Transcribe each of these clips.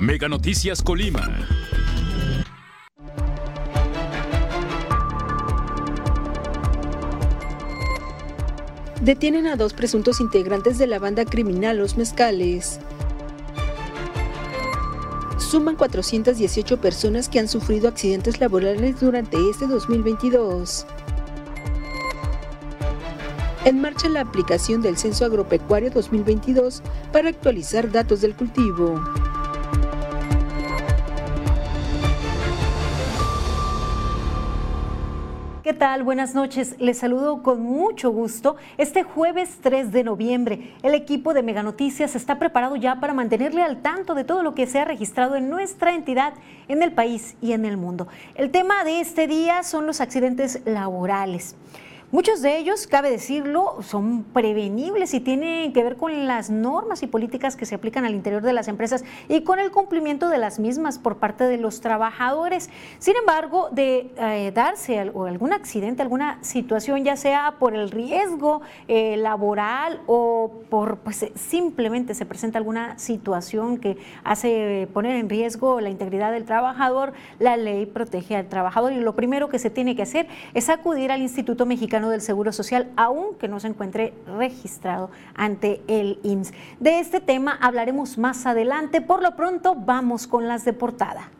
Mega Noticias Colima. Detienen a dos presuntos integrantes de la banda criminal Los Mezcales. Suman 418 personas que han sufrido accidentes laborales durante este 2022. En marcha la aplicación del Censo Agropecuario 2022 para actualizar datos del cultivo. ¿Qué tal? Buenas noches. Les saludo con mucho gusto. Este jueves 3 de noviembre, el equipo de Mega Noticias está preparado ya para mantenerle al tanto de todo lo que se ha registrado en nuestra entidad, en el país y en el mundo. El tema de este día son los accidentes laborales. Muchos de ellos, cabe decirlo, son prevenibles y tienen que ver con las normas y políticas que se aplican al interior de las empresas y con el cumplimiento de las mismas por parte de los trabajadores. Sin embargo, de eh, darse algún accidente, alguna situación, ya sea por el riesgo eh, laboral o por pues, simplemente se presenta alguna situación que hace poner en riesgo la integridad del trabajador, la ley protege al trabajador y lo primero que se tiene que hacer es acudir al Instituto Mexicano del Seguro Social, aunque no se encuentre registrado ante el INS. De este tema hablaremos más adelante. Por lo pronto, vamos con las de portada.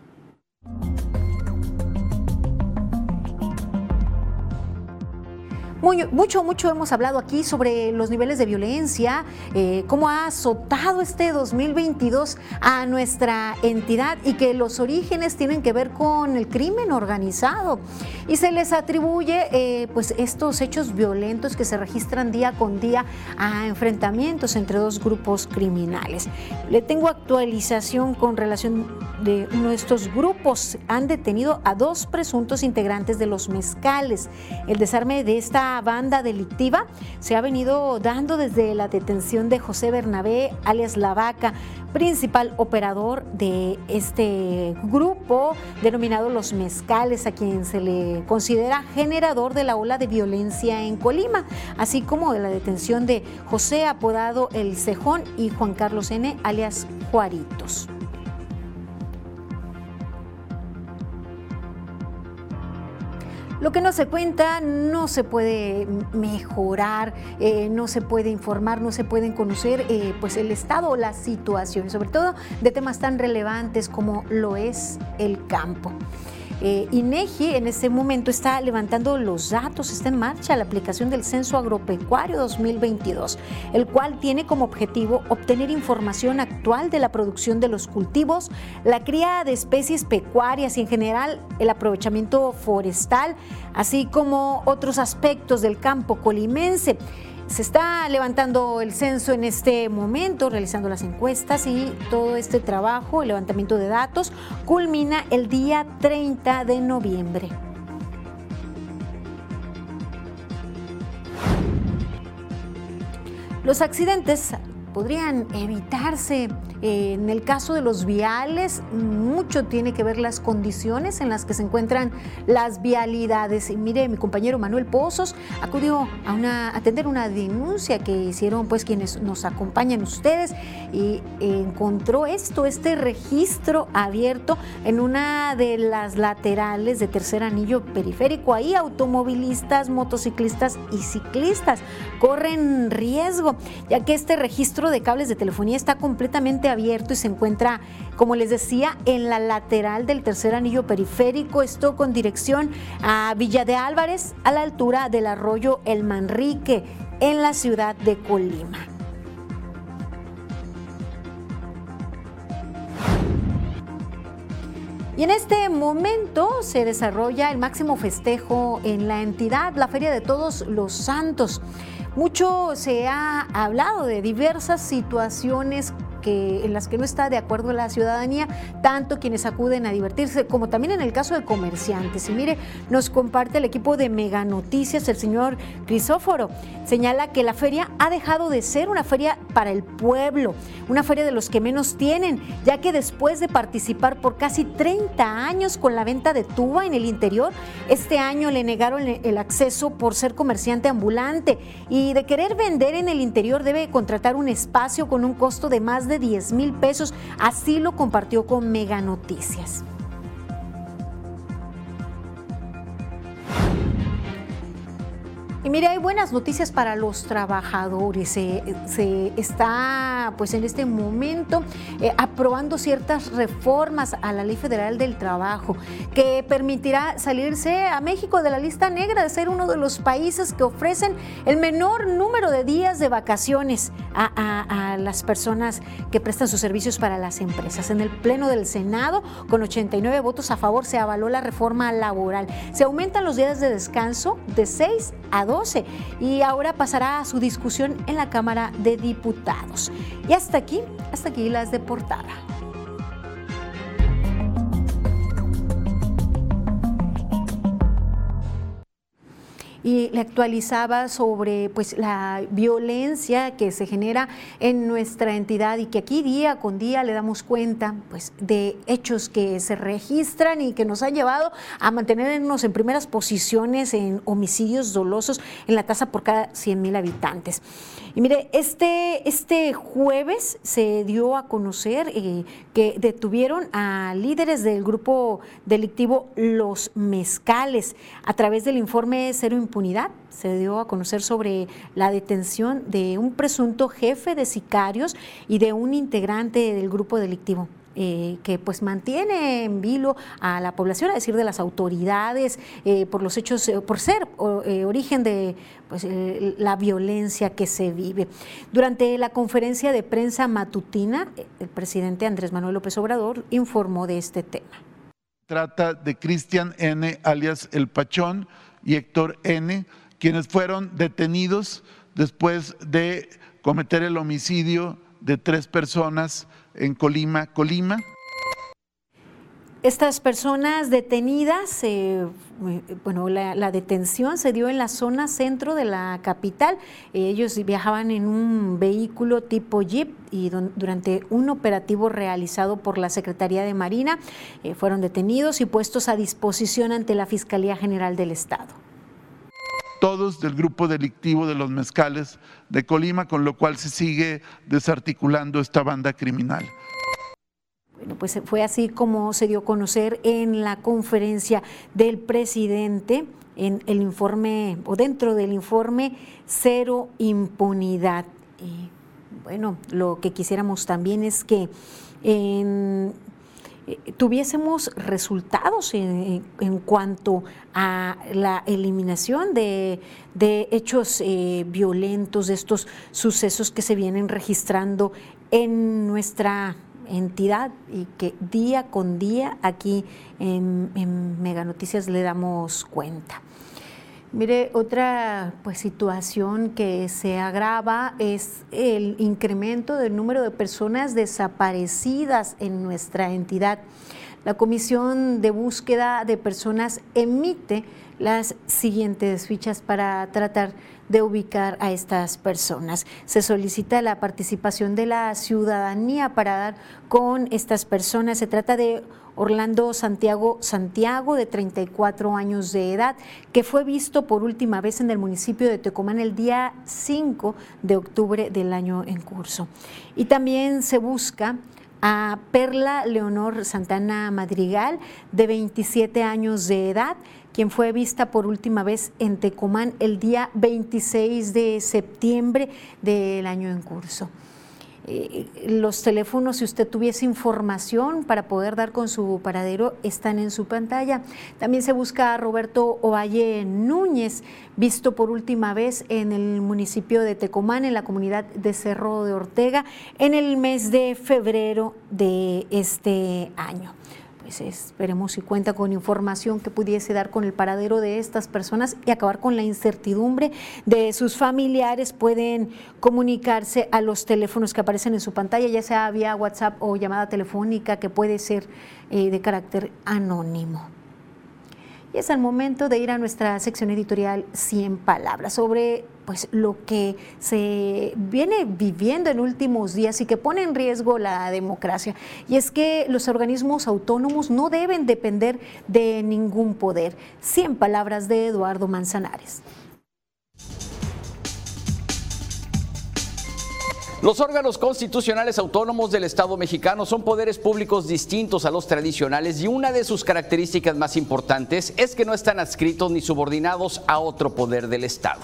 mucho, mucho hemos hablado aquí sobre los niveles de violencia, eh, cómo ha azotado este 2022 a nuestra entidad y que los orígenes tienen que ver con el crimen organizado. Y se les atribuye eh, pues estos hechos violentos que se registran día con día a enfrentamientos entre dos grupos criminales. Le tengo actualización con relación de uno de estos grupos. Han detenido a dos presuntos integrantes de los mezcales. El desarme de esta banda delictiva se ha venido dando desde la detención de José Bernabé, alias La Vaca, principal operador de este grupo denominado Los Mezcales, a quien se le considera generador de la ola de violencia en Colima, así como de la detención de José apodado El Cejón y Juan Carlos N, alias Juaritos. Lo que no se cuenta no se puede mejorar, eh, no se puede informar, no se pueden conocer eh, pues el estado o la situación, sobre todo de temas tan relevantes como lo es el campo. Eh, INEGI en este momento está levantando los datos, está en marcha la aplicación del Censo Agropecuario 2022, el cual tiene como objetivo obtener información actual de la producción de los cultivos, la cría de especies pecuarias y en general el aprovechamiento forestal, así como otros aspectos del campo colimense. Se está levantando el censo en este momento, realizando las encuestas y todo este trabajo, el levantamiento de datos, culmina el día 30 de noviembre. Los accidentes podrían evitarse. En el caso de los viales, mucho tiene que ver las condiciones en las que se encuentran las vialidades. Y mire, mi compañero Manuel Pozos acudió a, una, atender una denuncia que hicieron pues quienes nos acompañan ustedes y encontró esto, este registro abierto en una de las laterales de tercer anillo periférico. Ahí automovilistas, motociclistas y ciclistas corren riesgo, ya que este registro de cables de telefonía está completamente abierto y se encuentra, como les decía, en la lateral del tercer anillo periférico, esto con dirección a Villa de Álvarez, a la altura del arroyo El Manrique, en la ciudad de Colima. Y en este momento se desarrolla el máximo festejo en la entidad, la Feria de Todos los Santos. Mucho se ha hablado de diversas situaciones que, en las que no está de acuerdo la ciudadanía, tanto quienes acuden a divertirse como también en el caso de comerciantes. Y mire, nos comparte el equipo de Mega Noticias, el señor Crisóforo. Señala que la feria ha dejado de ser una feria para el pueblo, una feria de los que menos tienen, ya que después de participar por casi 30 años con la venta de tuba en el interior, este año le negaron el acceso por ser comerciante ambulante y de querer vender en el interior debe contratar un espacio con un costo de más de de 10 mil pesos. Así lo compartió con Mega Noticias. Mire, hay buenas noticias para los trabajadores. Se, está, pues en este momento, eh, aprobando ciertas reformas a la Ley Federal del Trabajo que permitirá salirse a México de la lista negra de ser uno de los países que ofrecen el menor número de días de vacaciones a, a las personas que prestan sus servicios para las empresas. En el Pleno del Senado, con 89 votos a favor, se avaló la reforma laboral. Se aumentan los días de descanso de 6 a 12 y ahora pasará a su discusión en la Cámara de Diputados. Y hasta aquí, hasta aquí las de portada. Y le actualizaba sobre pues la violencia que se genera en nuestra entidad y que aquí día con día le damos cuenta pues de hechos que se registran y que nos han llevado a mantenernos en primeras posiciones en homicidios dolosos en la tasa por cada 100 mil habitantes. Y mire, este, este jueves se dio a conocer eh, que detuvieron a líderes del grupo delictivo Los Mezcales a través del informe Cero Impunidad. Se dio a conocer sobre la detención de un presunto jefe de sicarios y de un integrante del grupo delictivo. Eh, que pues mantiene en vilo a la población, a decir de las autoridades, eh, por los hechos, eh, por ser origen de pues, la violencia que se vive. Durante la conferencia de prensa matutina, el presidente Andrés Manuel López Obrador informó de este tema. Trata de Cristian N., alias El Pachón, y Héctor N., quienes fueron detenidos después de cometer el homicidio de tres personas en Colima, Colima. Estas personas detenidas, eh, bueno, la, detención se dio en la zona centro de la capital. Ellos viajaban en un vehículo tipo Jeep y durante un operativo realizado por la Secretaría de Marina eh, fueron detenidos y puestos a disposición ante la Fiscalía General del Estado todos del grupo delictivo de los mezcales de Colima, con lo cual se sigue desarticulando esta banda criminal. Bueno, pues fue así como se dio a conocer en la conferencia del presidente en el informe o dentro del informe Cero Impunidad. Bueno, lo que quisiéramos también es que en eh, tuviésemos resultados en, cuanto a la eliminación de, hechos eh, violentos, de estos sucesos que se vienen registrando en nuestra entidad y que día con día aquí en, en Mega Noticias le damos cuenta. Mire, otra pues, situación que se agrava es el incremento del número de personas desaparecidas en nuestra entidad. La Comisión de Búsqueda de Personas emite las siguientes fichas para tratar de ubicar a estas personas. Se solicita la participación de la ciudadanía para dar con estas personas. Se trata de Orlando Santiago Santiago, de 34 años de edad, que fue visto por última vez en el municipio de Tecomán el día 5 de octubre del año en curso. Y también se busca a Perla Leonor Santana Madrigal, de 27 años de edad, quien fue vista por última vez en Tecomán el día 26 de septiembre del año en curso. Los teléfonos, si usted tuviese información para poder dar con su paradero, están en su pantalla. También se busca a Roberto Ovalle Núñez, visto por última vez en el municipio de Tecomán, en la comunidad de Cerro de Ortega, en el mes de febrero de este año. Pues, esperemos si cuenta con información que pudiese dar con el paradero de estas personas y acabar con la incertidumbre de sus familiares. Pueden comunicarse a los teléfonos que aparecen en su pantalla, ya sea vía WhatsApp o llamada telefónica, que puede ser eh, de carácter anónimo. Y es el momento de ir a nuestra sección editorial 100 palabras sobre pues lo que se viene viviendo en últimos días y que pone en riesgo la democracia. Y es que los organismos autónomos no deben depender de ningún poder. 100 palabras de Eduardo Manzanares. Los órganos constitucionales autónomos del Estado mexicano son poderes públicos distintos a los tradicionales y una de sus características más importantes es que no están adscritos ni subordinados a otro poder del Estado.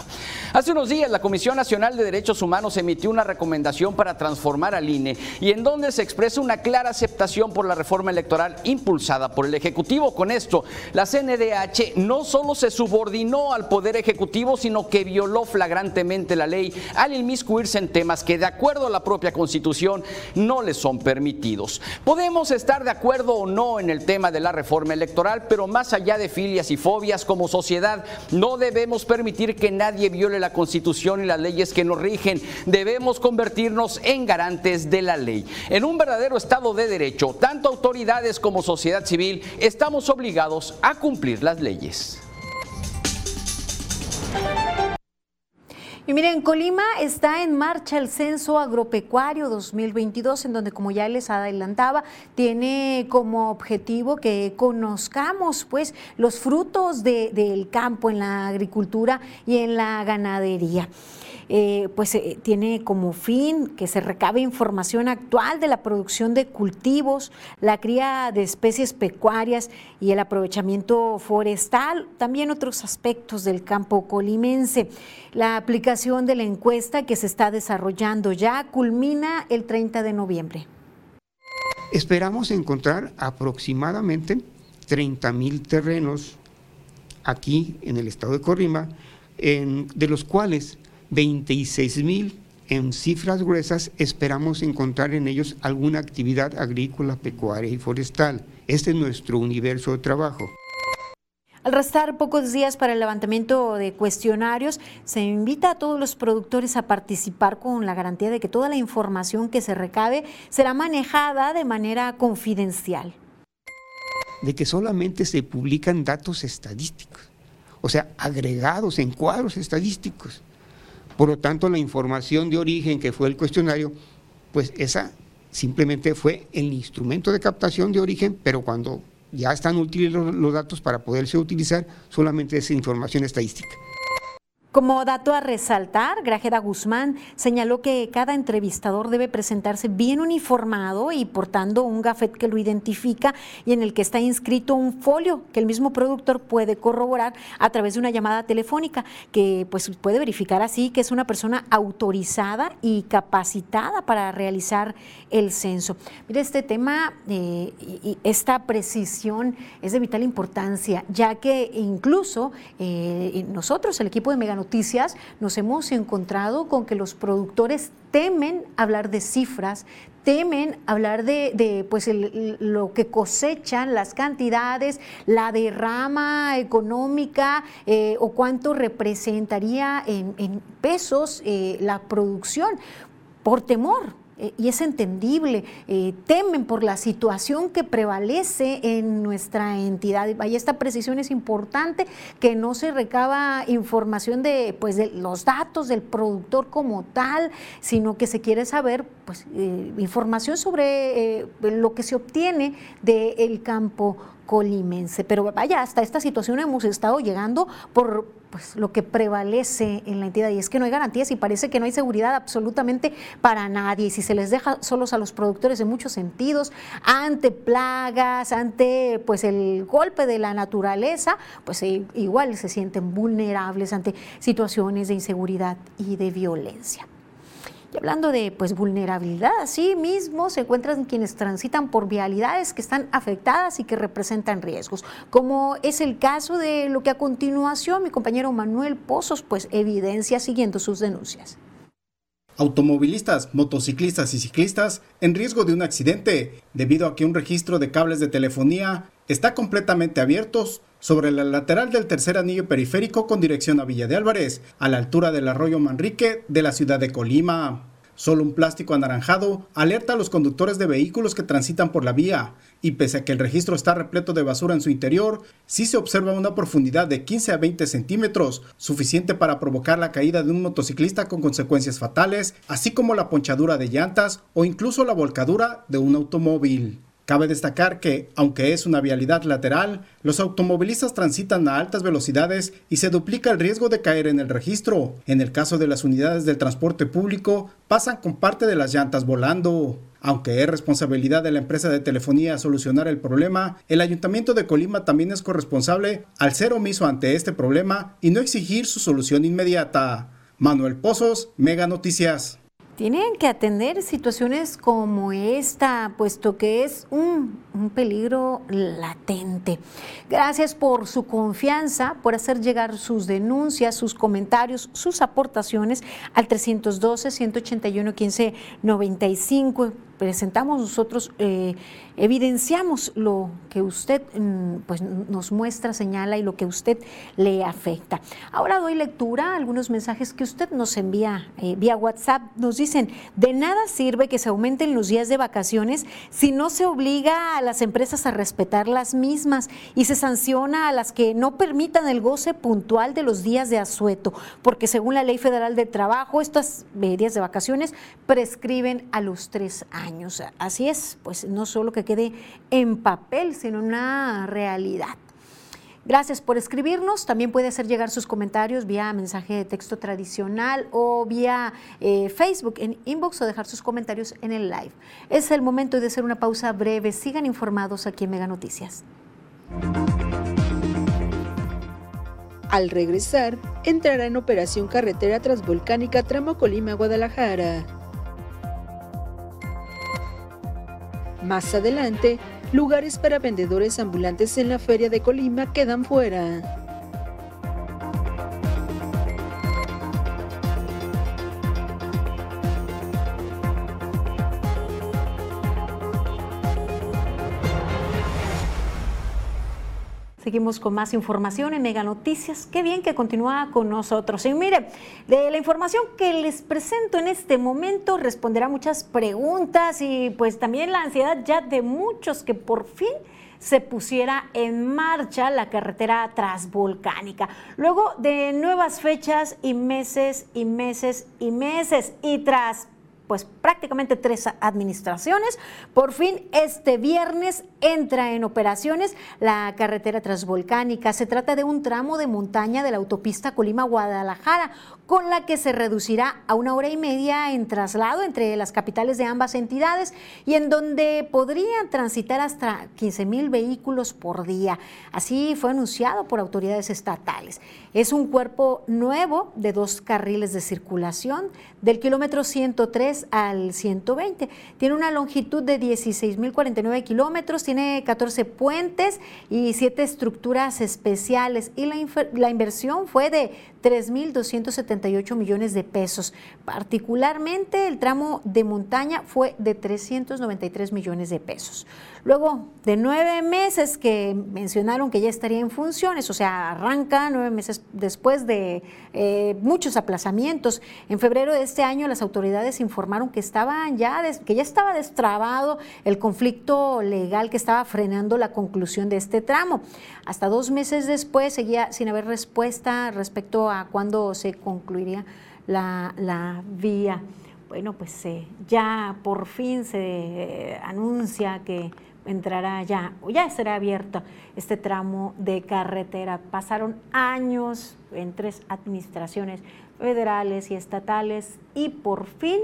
Hace unos días la Comisión Nacional de Derechos Humanos emitió una recomendación para transformar al INE y en donde se expresa una clara aceptación por la reforma electoral impulsada por el Ejecutivo. Con esto, la CNDH no solo se subordinó al Poder Ejecutivo, sino que violó flagrantemente la ley al inmiscuirse en temas que de acuerdo acuerdo a la propia Constitución no les son permitidos. Podemos estar de acuerdo o no en el tema de la reforma electoral, pero más allá de filias y fobias como sociedad, no debemos permitir que nadie viole la Constitución y las leyes que nos rigen. Debemos convertirnos en garantes de la ley. En un verdadero Estado de Derecho, tanto autoridades como sociedad civil estamos obligados a cumplir las leyes. Y miren, Colima está en marcha el Censo Agropecuario 2022, en donde, como ya les adelantaba, tiene como objetivo que conozcamos pues los frutos del campo en la agricultura y en la ganadería. Eh, pues eh, tiene como fin que se recabe información actual de la producción de cultivos, la cría de especies pecuarias y el aprovechamiento forestal, también otros aspectos del campo colimense. La aplicación de la encuesta que se está desarrollando ya culmina el 30 de noviembre. Esperamos encontrar aproximadamente 30 mil terrenos aquí en el estado de Corrima, de los cuales 26 mil en cifras gruesas, esperamos encontrar en ellos alguna actividad agrícola, pecuaria y forestal. Este es nuestro universo de trabajo. Al restar pocos días para el levantamiento de cuestionarios, se invita a todos los productores a participar con la garantía de que toda la información que se recabe será manejada de manera confidencial. De que solamente se publican datos estadísticos, o sea, agregados en cuadros estadísticos. Por lo tanto, la información de origen que fue el cuestionario, pues esa simplemente fue el instrumento de captación de origen, pero cuando ya están útiles los, datos para poderse utilizar, solamente es información estadística. Como dato a resaltar, Grajeda Guzmán señaló que cada entrevistador debe presentarse bien uniformado y portando un gafet que lo identifica y en el que está inscrito un folio que el mismo productor puede corroborar a través de una llamada telefónica que pues puede verificar así que es una persona autorizada y capacitada para realizar el censo. Mire, este tema eh, y esta precisión es de vital importancia, ya que incluso eh, nosotros, el equipo de Megano noticias nos hemos encontrado con que los productores temen hablar de cifras, temen hablar de, pues lo que cosechan, las cantidades, la derrama económica eh, o cuánto representaría en, pesos eh, la producción por temor eh, y es entendible, eh, temen por la situación que prevalece en nuestra entidad. Y esta precisión es importante, que no se recaba información de, pues, de los datos del productor como tal, sino que se quiere saber pues, eh, información sobre lo que se obtiene del campo colimense. Pero vaya, hasta esta situación hemos estado llegando por pues, lo que prevalece en la entidad y es que no hay garantías y parece que no hay seguridad absolutamente para nadie. Y si se les deja solos a los productores en muchos sentidos, ante plagas, ante pues el golpe de la naturaleza, pues igual se sienten vulnerables ante situaciones de inseguridad y de violencia hablando de pues, vulnerabilidad, así mismo se encuentran quienes transitan por vialidades que están afectadas y que representan riesgos, como es el caso de lo que a continuación mi compañero Manuel Pozos pues evidencia siguiendo sus denuncias. Automovilistas, motociclistas y ciclistas en riesgo de un accidente debido a que un registro de cables de telefonía está completamente abiertos sobre la lateral del tercer anillo periférico con dirección a Villa de Álvarez, a la altura del arroyo Manrique de la ciudad de Colima. Solo un plástico anaranjado alerta a los conductores de vehículos que transitan por la vía, y pese a que el registro está repleto de basura en su interior, sí se observa una profundidad de 15 a 20 centímetros, suficiente para provocar la caída de un motociclista con consecuencias fatales, así como la ponchadura de llantas o incluso la volcadura de un automóvil. Cabe destacar que, aunque es una vialidad lateral, los automovilistas transitan a altas velocidades y se duplica el riesgo de caer en el registro. En el caso de las unidades del transporte público, pasan con parte de las llantas volando. Aunque es responsabilidad de la empresa de telefonía solucionar el problema, el Ayuntamiento de Colima también es corresponsable al ser omiso ante este problema y no exigir su solución inmediata. Manuel Pozos, Mega Noticias tienen que atender situaciones como esta, puesto que es un, peligro latente. Gracias por su confianza, por hacer llegar sus denuncias, sus comentarios, sus aportaciones al 312-181-1595 presentamos nosotros, eh, evidenciamos lo que usted mm, pues, nos muestra, señala y lo que usted le afecta. Ahora doy lectura a algunos mensajes que usted nos envía eh, vía WhatsApp. Nos dicen, de nada sirve que se aumenten los días de vacaciones si no se obliga a las empresas a respetar las mismas y se sanciona a las que no permitan el goce puntual de los días de asueto, porque según la Ley Federal de Trabajo, estas eh, días de vacaciones prescriben a los tres años. Así es, pues no solo que quede en papel, sino una realidad. Gracias por escribirnos. También puede hacer llegar sus comentarios vía mensaje de texto tradicional o vía eh, Facebook en inbox o dejar sus comentarios en el live. Es el momento de hacer una pausa breve. Sigan informados aquí en Mega Noticias. Al regresar, entrará en operación carretera transvolcánica tramo Colima-Guadalajara. Más adelante, lugares para vendedores ambulantes en la feria de Colima quedan fuera. Seguimos con más información en Mega Noticias. Qué bien que continúa con nosotros. Y mire, de la información que les presento en este momento responderá muchas preguntas y pues también la ansiedad ya de muchos que por fin se pusiera en marcha la carretera transvolcánica. Luego de nuevas fechas y meses y meses y meses y tras pues prácticamente tres administraciones. Por fin este viernes entra en operaciones la carretera transvolcánica. Se trata de un tramo de montaña de la autopista Colima-Guadalajara, con la que se reducirá a una hora y media en traslado entre las capitales de ambas entidades y en donde podrían transitar hasta 15 mil vehículos por día. Así fue anunciado por autoridades estatales. Es un cuerpo nuevo de dos carriles de circulación del kilómetro 103 al 120. Tiene una longitud de 16.049 kilómetros, tiene 14 puentes y 7 estructuras especiales y la, la inversión fue de 3.278 millones de pesos. Particularmente el tramo de montaña fue de 393 millones de pesos. Luego de nueve meses que mencionaron que ya estaría en funciones, o sea, arranca nueve meses después de eh, muchos aplazamientos. En febrero de este año las autoridades informaron que, estaban ya que ya estaba destrabado el conflicto legal que estaba frenando la conclusión de este tramo. Hasta dos meses después seguía sin haber respuesta respecto a cuándo se concluiría la, vía. Bueno, pues eh, ya por fin se eh, anuncia que entrará ya, o ya será abierto este tramo de carretera. Pasaron años en tres administraciones federales y estatales y por fin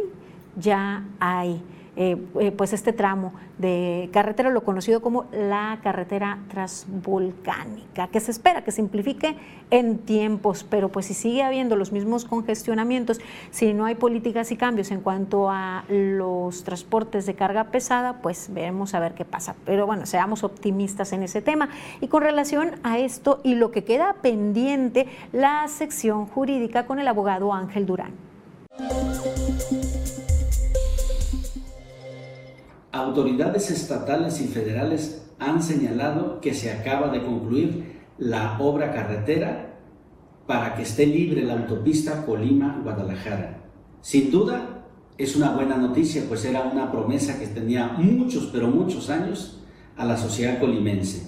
ya hay eh, eh, pues este tramo de carretera, lo conocido como la carretera transvolcánica, que se espera que simplifique en tiempos, pero pues si sigue habiendo los mismos congestionamientos, si no hay políticas y cambios en cuanto a los transportes de carga pesada, pues veremos a ver qué pasa. Pero bueno, seamos optimistas en ese tema. Y con relación a esto y lo que queda pendiente, la sección jurídica con el abogado Ángel Durán. Autoridades estatales y federales han señalado que se acaba de concluir la obra carretera para que esté libre la autopista Colima-Guadalajara. Sin duda, es una buena noticia, pues era una promesa que tenía muchos, pero muchos años a la sociedad colimense.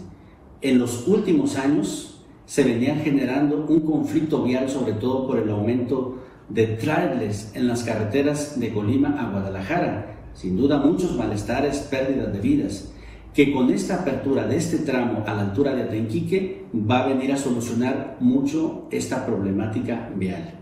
En los últimos años se venía generando un conflicto vial, sobre todo por el aumento de trailers en las carreteras de Colima a Guadalajara, sin duda muchos malestares, pérdidas de vidas. que con esta apertura de este tramo a la altura de Atenquique va a venir a solucionar mucho esta problemática vial.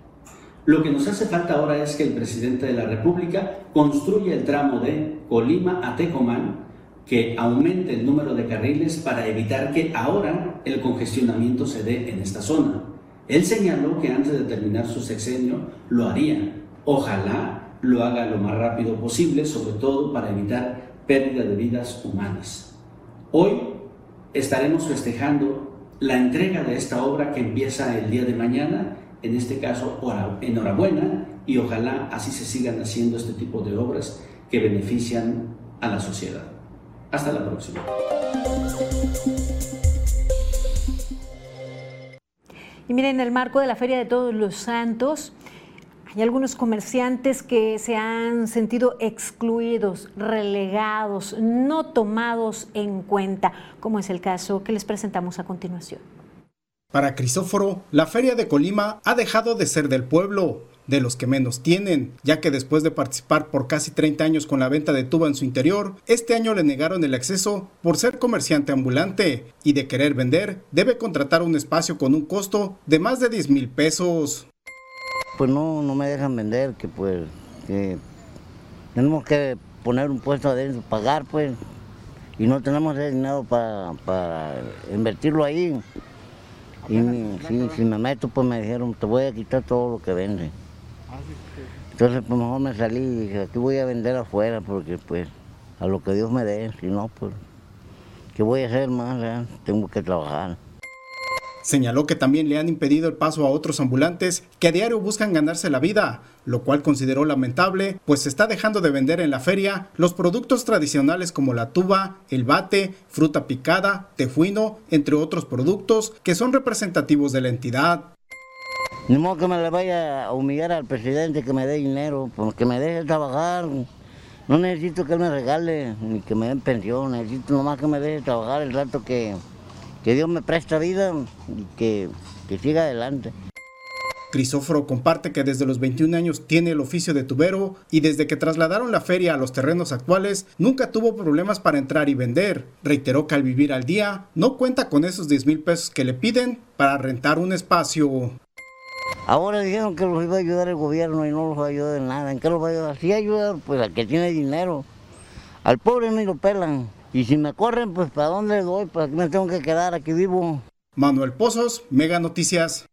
Lo que nos hace falta ahora es que el presidente de la República construya el tramo de Colima a Tecomán, que aumente el número de carriles para evitar que ahora el congestionamiento se dé en esta zona. Él señaló que antes de terminar su sexenio lo haría. Ojalá lo haga lo más rápido posible, sobre todo para evitar pérdida de vidas humanas. Hoy estaremos festejando la entrega de esta obra que empieza el día de mañana, en este caso enhorabuena y ojalá así se sigan haciendo este tipo de obras que benefician a la sociedad. Hasta la próxima. Y miren, en el marco de la Feria de Todos los Santos, hay algunos comerciantes que se han sentido excluidos, relegados, no tomados en cuenta, como es el caso que les presentamos a continuación. Para Crisóforo, la Feria de Colima ha dejado de ser del pueblo, de los que menos tienen, ya que después de participar por casi 30 años con la venta de tuba en su interior, este año le negaron el acceso por ser comerciante ambulante y de querer vender, debe contratar un espacio con un costo de más de 10 mil pesos pues no, no me dejan vender, que pues que tenemos que poner un puesto adentro, pagar pues, y no tenemos ese dinero para, para invertirlo ahí. Y si, me meto, pues me dijeron, te voy a quitar todo lo que vende. Entonces, pues mejor me salí y dije, aquí voy a vender afuera, porque pues a lo que Dios me dé, si no, pues, ¿qué voy a hacer más? Tengo que trabajar. Señaló que también le han impedido el paso a otros ambulantes que a diario buscan ganarse la vida, lo cual consideró lamentable, pues se está dejando de vender en la feria los productos tradicionales como la tuba, el bate, fruta picada, tejuino, entre otros productos que son representativos de la entidad. Ni modo que me le vaya a humillar al presidente que me dé dinero, porque me deje trabajar. No necesito que me regale ni que me den pensión, necesito nomás que me deje trabajar el rato que, que Dios me presta vida y que, que siga adelante. Crisóforo comparte que desde los 21 años tiene el oficio de tubero y desde que trasladaron la feria a los terrenos actuales nunca tuvo problemas para entrar y vender. Reiteró que al vivir al día no cuenta con esos 10 mil pesos que le piden para rentar un espacio. Ahora dijeron que los iba a ayudar el gobierno y no los va a ayudar en nada. ¿En qué los va a ayudar? Sí ayudar pues al que tiene dinero. Al pobre no lo pelan. Y si me corren, pues ¿para dónde voy? Pues aquí me tengo que quedar, aquí vivo. Manuel Pozos, Mega Noticias.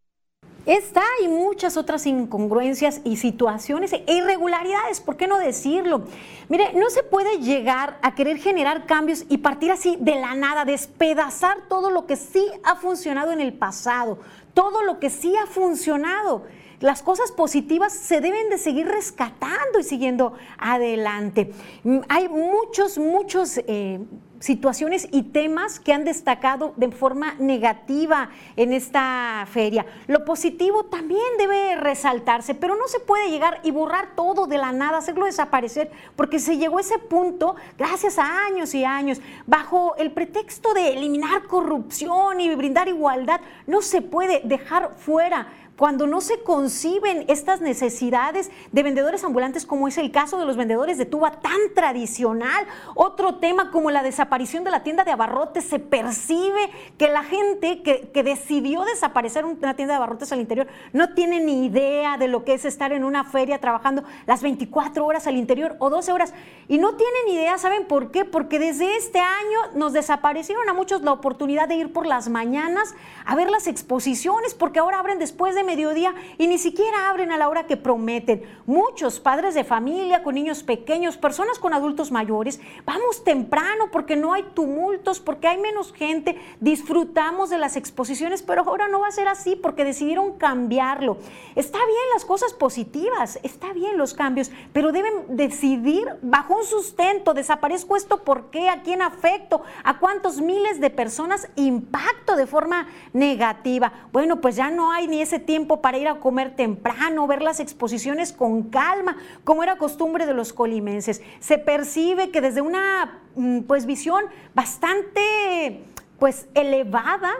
Esta y muchas otras incongruencias y situaciones e irregularidades, ¿por qué no decirlo? Mire, no se puede llegar a querer generar cambios y partir así de la nada, despedazar todo lo que sí ha funcionado en el pasado, todo lo que sí ha funcionado las cosas positivas se deben de seguir rescatando y siguiendo adelante. Mm, hay muchos, muchos... Eh, situaciones y temas que han destacado de forma negativa en esta feria. Lo positivo también debe resaltarse, pero no se puede llegar y borrar todo de la nada, hacerlo desaparecer, porque se llegó a ese punto gracias a años y años, bajo el pretexto de eliminar corrupción y brindar igualdad, no se puede dejar fuera cuando no se conciben estas necesidades de vendedores ambulantes, como es el caso de los vendedores de tuba tan tradicional, otro tema como la desaparición de la tienda de abarrotes, se percibe que la gente que, decidió desaparecer una tienda de abarrotes al interior no tiene ni idea de lo que es estar en una feria trabajando las 24 horas al interior o 12 horas. Y no tienen idea, ¿saben por qué? Porque desde este año nos desaparecieron a muchos la oportunidad de ir por las mañanas a ver las exposiciones, porque ahora abren después de mediodía y ni siquiera abren a la hora que prometen. Muchos padres de familia con niños pequeños, personas con adultos mayores, vamos temprano porque no hay tumultos, porque hay menos gente, disfrutamos de las exposiciones, pero ahora no va a ser así porque decidieron cambiarlo. Está bien las cosas positivas, está bien los cambios, pero deben decidir bajo un sustento, desaparezco esto, ¿por qué? ¿A quién afecto? ¿A cuántos miles de personas impacto de forma negativa? Bueno, pues ya no hay ni ese tiempo para ir a comer temprano, ver las exposiciones con calma, como era costumbre de los colimenses. Se percibe que desde una mm, pues, visión bastante pues, elevada,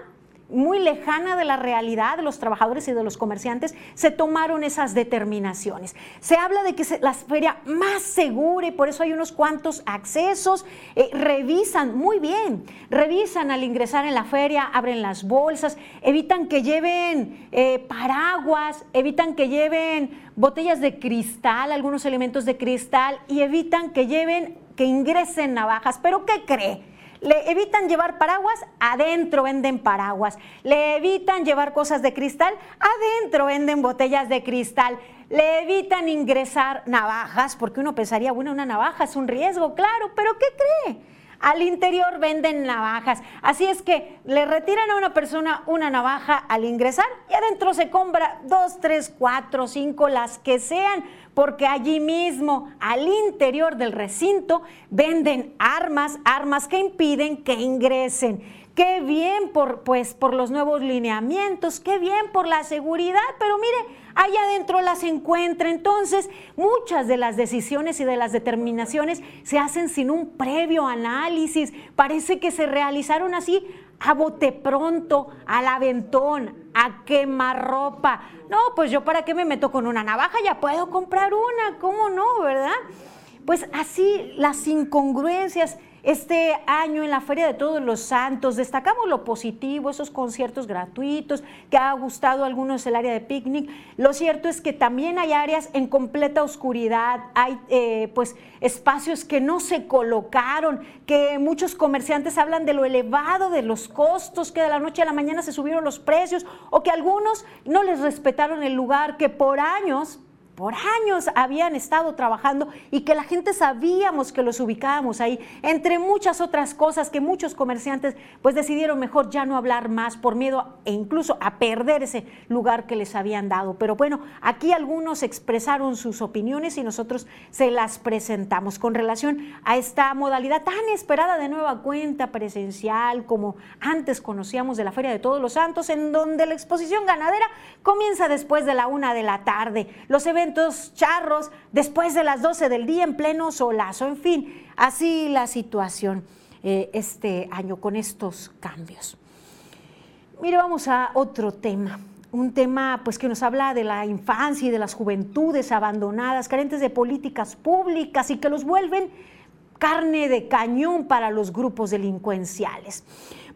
muy lejana de la realidad de los trabajadores y de los comerciantes, se tomaron esas determinaciones. Se habla de que es la feria más segura y por eso hay unos cuantos accesos. Eh, revisan muy bien, revisan al ingresar en la feria, abren las bolsas, evitan que lleven eh, paraguas, evitan que lleven botellas de cristal, algunos elementos de cristal y evitan que lleven, que ingresen navajas. Pero ¿qué cree? Le evitan llevar paraguas, adentro venden paraguas. Le evitan llevar cosas de cristal, adentro venden botellas de cristal. Le evitan ingresar navajas, porque uno pensaría, bueno, una navaja es un riesgo, claro, pero ¿qué cree? Al interior venden navajas. Así es que le retiran a una persona una navaja al ingresar y adentro se compra dos, tres, cuatro, cinco, las que sean, porque allí mismo, al interior del recinto, venden armas, armas que impiden que ingresen. Qué bien por, pues, por los nuevos lineamientos, qué bien por la seguridad, pero mire, allá adentro las encuentra. Entonces, muchas de las decisiones y de las determinaciones se hacen sin un previo análisis. Parece que se realizaron así a bote pronto, al aventón, a quemarropa. No, pues yo para qué me meto con una navaja, ya puedo comprar una, ¿cómo no, verdad? Pues así las incongruencias este año en la Feria de Todos los Santos destacamos lo positivo, esos conciertos gratuitos, que ha gustado a algunos el área de picnic. Lo cierto es que también hay áreas en completa oscuridad, hay eh, pues espacios que no se colocaron, que muchos comerciantes hablan de lo elevado de los costos, que de la noche a la mañana se subieron los precios o que algunos no les respetaron el lugar, que por años por años habían estado trabajando y que la gente sabíamos que los ubicábamos ahí, entre muchas otras cosas que muchos comerciantes pues decidieron mejor ya no hablar más por miedo e incluso a perder ese lugar que les habían dado. Pero bueno, aquí algunos expresaron sus opiniones y nosotros se las presentamos con relación a esta modalidad tan esperada de nueva cuenta presencial como antes conocíamos de la Feria de Todos los Santos, en donde la exposición ganadera comienza después de la una de la tarde. Los eventos charros después de las 12 del día en pleno solazo. En fin, así la situación eh, este año con estos cambios. Mire, vamos a otro tema. Un tema pues que nos habla de la infancia y de las juventudes abandonadas, carentes de políticas públicas y que los vuelven carne de cañón para los grupos delincuenciales.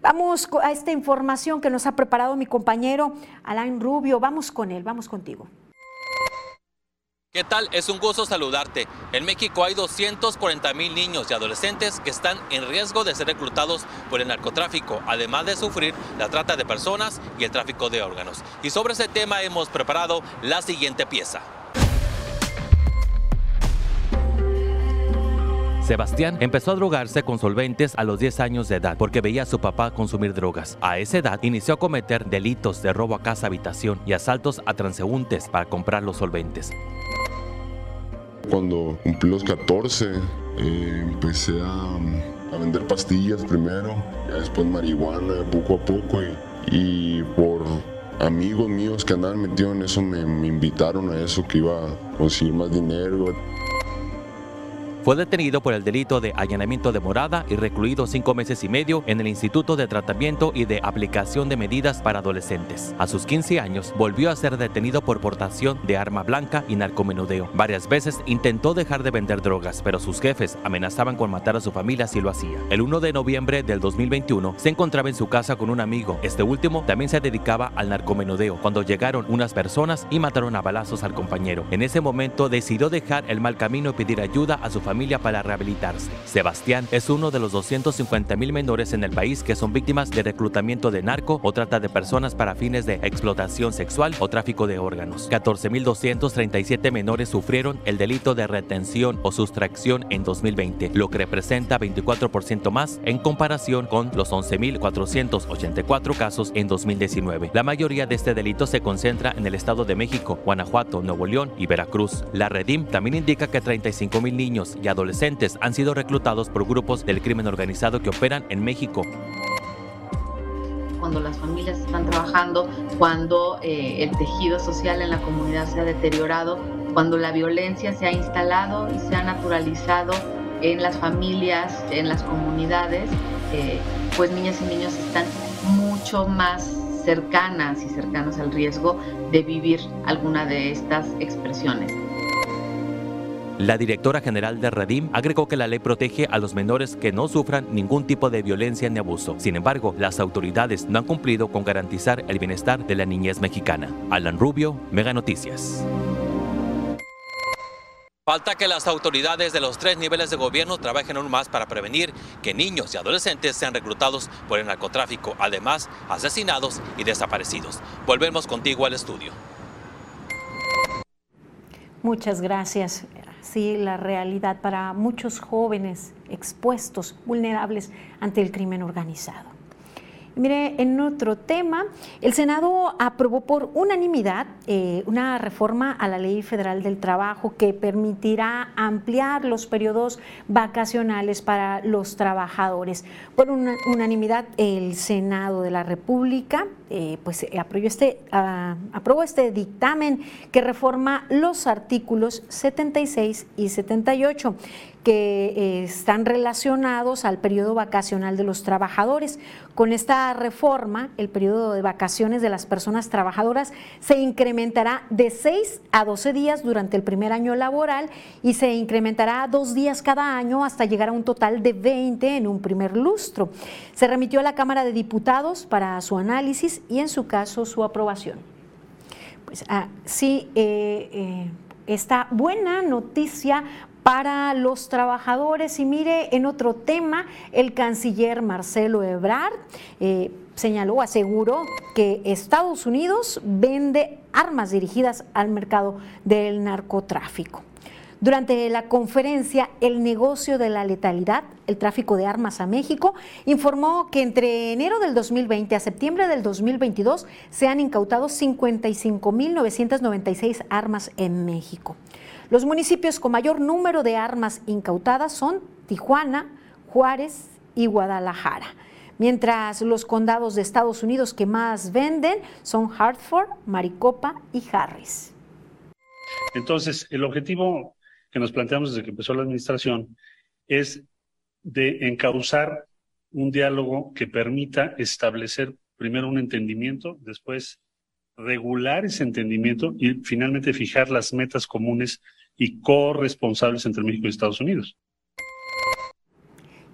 Vamos a esta información que nos ha preparado mi compañero Alain Rubio. Vamos con él, vamos contigo. ¿Qué tal? Es un gusto saludarte. En México hay 240 mil niños y adolescentes que están en riesgo de ser reclutados por el narcotráfico, además de sufrir la trata de personas y el tráfico de órganos. Y sobre ese tema hemos preparado la siguiente pieza. Sebastián empezó a drogarse con solventes a los 10 años de edad porque veía a su papá consumir drogas. A esa edad inició a cometer delitos de robo a casa habitación y asaltos a transeúntes para comprar los solventes. Cuando cumplí los 14, eh, empecé a, vender pastillas primero, después marihuana, poco a poco, y, por amigos míos que andaban metidos en eso me invitaron a eso, que iba a conseguir más dinero. Fue detenido por el delito de allanamiento de morada y recluido cinco meses y medio en el Instituto de Tratamiento y de Aplicación de Medidas para Adolescentes. A sus 15 años volvió a ser detenido por portación de arma blanca y narcomenudeo. Varias veces intentó dejar de vender drogas, pero sus jefes amenazaban con matar a su familia si lo hacía. El 1 de noviembre del 2021 se encontraba en su casa con un amigo. Este último también se dedicaba al narcomenudeo cuando llegaron unas personas y mataron a balazos al compañero. En ese momento decidió dejar el mal camino y pedir ayuda a su familia familia para rehabilitarse. Sebastián es uno de los 250 mil menores en el país que son víctimas de reclutamiento de narco o trata de personas para fines de explotación sexual o tráfico de órganos. 14.237 menores sufrieron el delito de retención o sustracción en 2020, lo que representa 24% más en comparación con los 11.484 casos en 2019. La mayoría de este delito se concentra en el Estado de México, Guanajuato, Nuevo León y Veracruz. La Redim también indica que 35 mil niños y adolescentes han sido reclutados por grupos del crimen organizado que operan en México cuando las familias están trabajando, cuando eh, el tejido social en la comunidad se ha deteriorado, cuando la violencia se ha instalado y se ha naturalizado en las familias, en las comunidades, eh, pues niñas y niños están mucho más cercanas y cercanos al riesgo de vivir alguna de estas expresiones. La directora general de Redim agregó que la ley protege a los menores que no sufran ningún tipo de violencia ni abuso. Sin embargo, las autoridades no han cumplido con garantizar el bienestar de la niñez mexicana. Alan Rubio, Mega Noticias. Falta que las autoridades de los tres niveles de gobierno trabajen aún más para prevenir que niños y adolescentes sean reclutados por el narcotráfico, además asesinados y desaparecidos. Volvemos contigo al estudio. Muchas gracias. Sí, la realidad para muchos jóvenes expuestos, vulnerables ante el crimen organizado. Mire, en otro tema, el Senado aprobó por unanimidad eh, una reforma a la Ley Federal del Trabajo que permitirá ampliar los periodos vacacionales para los trabajadores. Por unanimidad, el Senado de la República eh, pues, aprobó, este, ah, aprobó este dictamen que reforma los artículos 76 y 78 que eh, están relacionados al periodo vacacional de los trabajadores. Con esta reforma, el periodo de vacaciones de las personas trabajadoras se incrementará de 6 a 12 días durante el primer año laboral y se incrementará dos días cada año hasta llegar a un total de 20 en un primer lustro. Se remitió a la Cámara de Diputados para su análisis y en su caso su aprobación. Pues ah, sí, eh, eh, esta buena noticia para los trabajadores. Y mire, en otro tema, el canciller Marcelo Ebrard eh, señaló, aseguró que Estados Unidos vende armas dirigidas al mercado del narcotráfico. Durante la conferencia El negocio de la letalidad, el tráfico de armas a México, informó que entre enero del 2020 a septiembre del 2022 se han incautado 55.996 armas en México. Los municipios con mayor número de armas incautadas son Tijuana, Juárez y Guadalajara, mientras los condados de Estados Unidos que más venden son Hartford, Maricopa y Harris. Entonces, el objetivo que nos planteamos desde que empezó la administración es de encauzar un diálogo que permita establecer primero un entendimiento, después regular ese entendimiento y finalmente fijar las metas comunes y corresponsables entre México y Estados Unidos.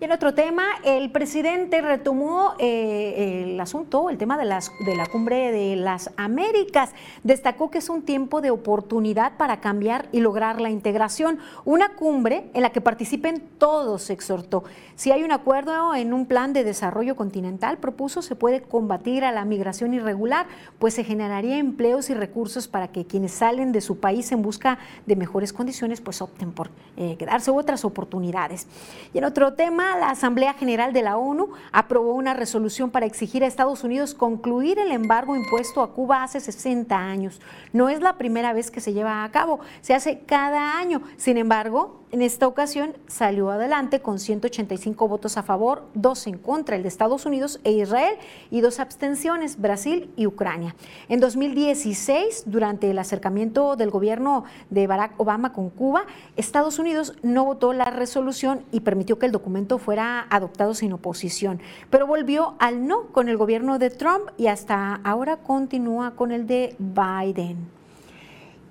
Y en otro tema, el presidente retomó eh, el asunto, el tema de, las, de la cumbre de las Américas. Destacó que es un tiempo de oportunidad para cambiar y lograr la integración. Una cumbre en la que participen todos, exhortó. Si hay un acuerdo en un plan de desarrollo continental, propuso, se puede combatir a la migración irregular, pues se generaría empleos y recursos para que quienes salen de su país en busca de mejores condiciones, pues opten por eh, quedarse otras oportunidades. Y en otro tema, la Asamblea General de la ONU aprobó una resolución para exigir a Estados Unidos concluir el embargo impuesto a Cuba hace 60 años. No es la primera vez que se lleva a cabo, se hace cada año. Sin embargo, en esta ocasión salió adelante con 185 votos a favor, dos en contra, el de Estados Unidos e Israel, y dos abstenciones, Brasil y Ucrania. En 2016, durante el acercamiento del gobierno de Barack Obama con Cuba, Estados Unidos no votó la resolución y permitió que el documento fuera adoptado sin oposición, pero volvió al no con el gobierno de Trump y hasta ahora continúa con el de Biden.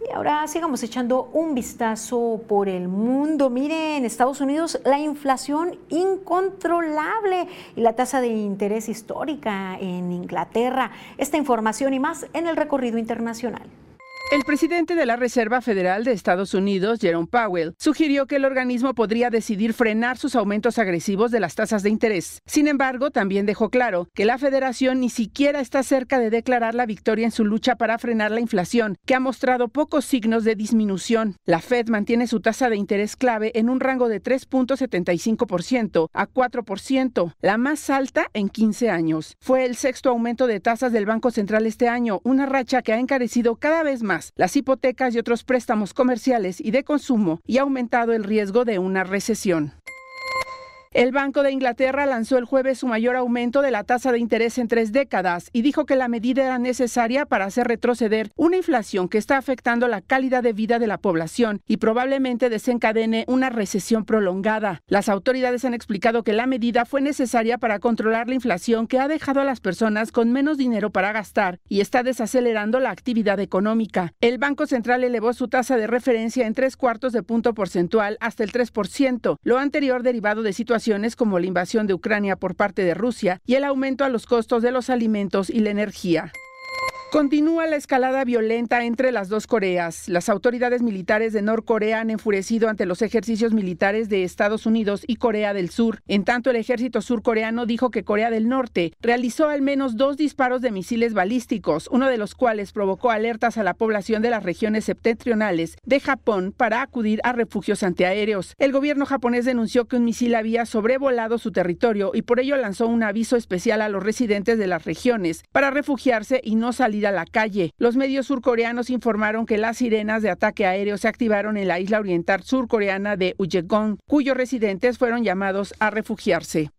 Y ahora sigamos echando un vistazo por el mundo. Miren, en Estados Unidos la inflación incontrolable y la tasa de interés histórica en Inglaterra. Esta información y más en el recorrido internacional. El presidente de la Reserva Federal de Estados Unidos, Jerome Powell, sugirió que el organismo podría decidir frenar sus aumentos agresivos de las tasas de interés. Sin embargo, también dejó claro que la federación ni siquiera está cerca de declarar la victoria en su lucha para frenar la inflación, que ha mostrado pocos signos de disminución. La Fed mantiene su tasa de interés clave en un rango de 3.75% a 4%, la más alta en 15 años. Fue el sexto aumento de tasas del Banco Central este año, una racha que ha encarecido cada vez más las hipotecas y otros préstamos comerciales y de consumo y ha aumentado el riesgo de una recesión. El Banco de Inglaterra lanzó el jueves su mayor aumento de la tasa de interés en tres décadas y dijo que la medida era necesaria para hacer retroceder una inflación que está afectando la calidad de vida de la población y probablemente desencadene una recesión prolongada. Las autoridades han explicado que la medida fue necesaria para controlar la inflación que ha dejado a las personas con menos dinero para gastar y está desacelerando la actividad económica. El Banco Central elevó su tasa de referencia en tres cuartos de punto porcentual hasta el 3%, lo anterior derivado de situaciones como la invasión de Ucrania por parte de Rusia y el aumento a los costos de los alimentos y la energía. Continúa la escalada violenta entre las dos Coreas. Las autoridades militares de Norcorea han enfurecido ante los ejercicios militares de Estados Unidos y Corea del Sur. En tanto, el ejército surcoreano dijo que Corea del Norte realizó al menos dos disparos de misiles balísticos, uno de los cuales provocó alertas a la población de las regiones septentrionales de Japón para acudir a refugios antiaéreos. El gobierno japonés denunció que un misil había sobrevolado su territorio y por ello lanzó un aviso especial a los residentes de las regiones para refugiarse y no salir a la calle. Los medios surcoreanos informaron que las sirenas de ataque aéreo se activaron en la isla oriental surcoreana de Ujeong, cuyos residentes fueron llamados a refugiarse.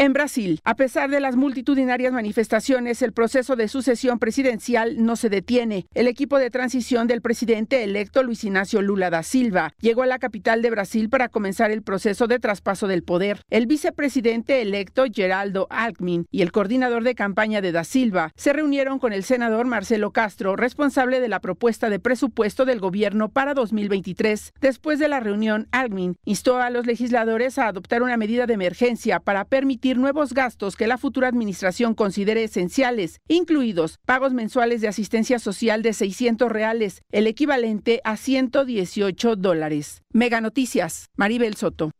En Brasil, a pesar de las multitudinarias manifestaciones, el proceso de sucesión presidencial no se detiene. El equipo de transición del presidente electo Luis Ignacio Lula da Silva llegó a la capital de Brasil para comenzar el proceso de traspaso del poder. El vicepresidente electo Geraldo Alckmin y el coordinador de campaña de da Silva se reunieron con el senador Marcelo Castro, responsable de la propuesta de presupuesto del gobierno para 2023. Después de la reunión, Alckmin instó a los legisladores a adoptar una medida de emergencia para permitir nuevos gastos que la futura administración considere esenciales, incluidos pagos mensuales de asistencia social de 600 reales, el equivalente a 118 dólares. Mega Noticias, Maribel Soto.